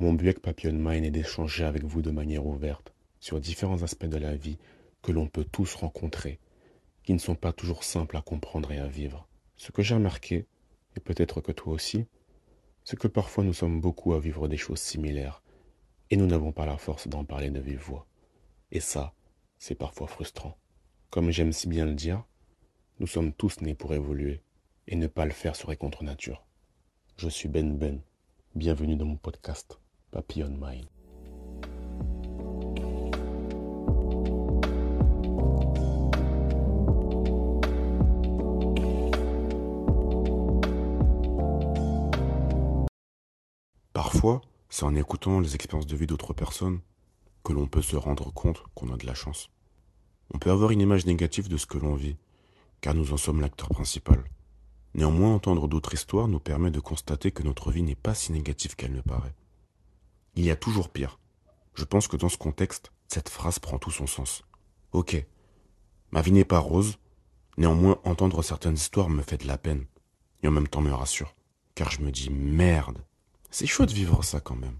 Mon but avec Papillon Mind est d'échanger avec vous de manière ouverte sur différents aspects de la vie que l'on peut tous rencontrer, qui ne sont pas toujours simples à comprendre et à vivre. Ce que j'ai remarqué, et peut-être que toi aussi, c'est que parfois nous sommes beaucoup à vivre des choses similaires, et nous n'avons pas la force d'en parler de vive voix. Et ça, c'est parfois frustrant. Comme j'aime si bien le dire, nous sommes tous nés pour évoluer, et ne pas le faire serait contre nature. Je suis Ben Ben. Bienvenue dans mon podcast Papillon Mind. Parfois, c'est en écoutant les expériences de vie d'autres personnes que l'on peut se rendre compte qu'on a de la chance. On peut avoir une image négative de ce que l'on vit, car nous en sommes l'acteur principal. Néanmoins, entendre d'autres histoires nous permet de constater que notre vie n'est pas si négative qu'elle ne paraît. Il y a toujours pire. Je pense que dans ce contexte, cette phrase prend tout son sens. Ok, ma vie n'est pas rose, néanmoins entendre certaines histoires me fait de la peine, et en même temps me rassure, car je me dis merde, c'est chaud de vivre ça quand même.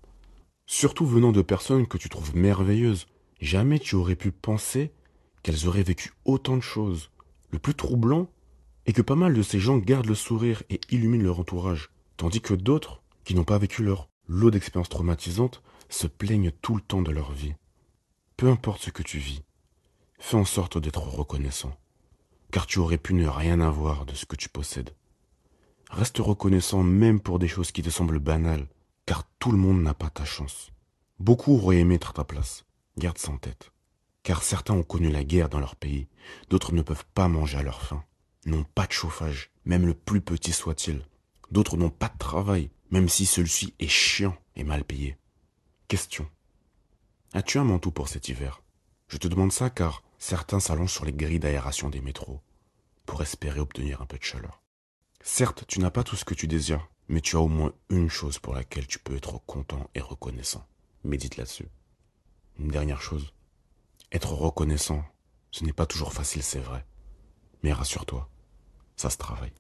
Surtout venant de personnes que tu trouves merveilleuses. Jamais tu aurais pu penser qu'elles auraient vécu autant de choses. Le plus troublant est que pas mal de ces gens gardent le sourire et illuminent leur entourage, tandis que d'autres, qui n'ont pas vécu leur lot d'expériences traumatisantes, se plaignent tout le temps de leur vie. Peu importe ce que tu vis, fais en sorte d'être reconnaissant, car tu aurais pu ne rien avoir de ce que tu possèdes. Reste reconnaissant même pour des choses qui te semblent banales, car tout le monde n'a pas ta chance. Beaucoup auraient aimé être à ta place. Garde ça en tête. Car certains ont connu la guerre dans leur pays, d'autres ne peuvent pas manger à leur faim, n'ont pas de chauffage, même le plus petit soit-il. D'autres n'ont pas de travail, même si celui-ci est chiant et mal payé. Question. As-tu un manteau pour cet hiver? Je te demande ça car certains s'allongent sur les grilles d'aération des métros pour espérer obtenir un peu de chaleur. Certes, tu n'as pas tout ce que tu désires, mais tu as au moins une chose pour laquelle tu peux être content et reconnaissant. Médite là-dessus. Une dernière chose. Être reconnaissant, ce n'est pas toujours facile, c'est vrai. Mais rassure-toi, ça se travaille.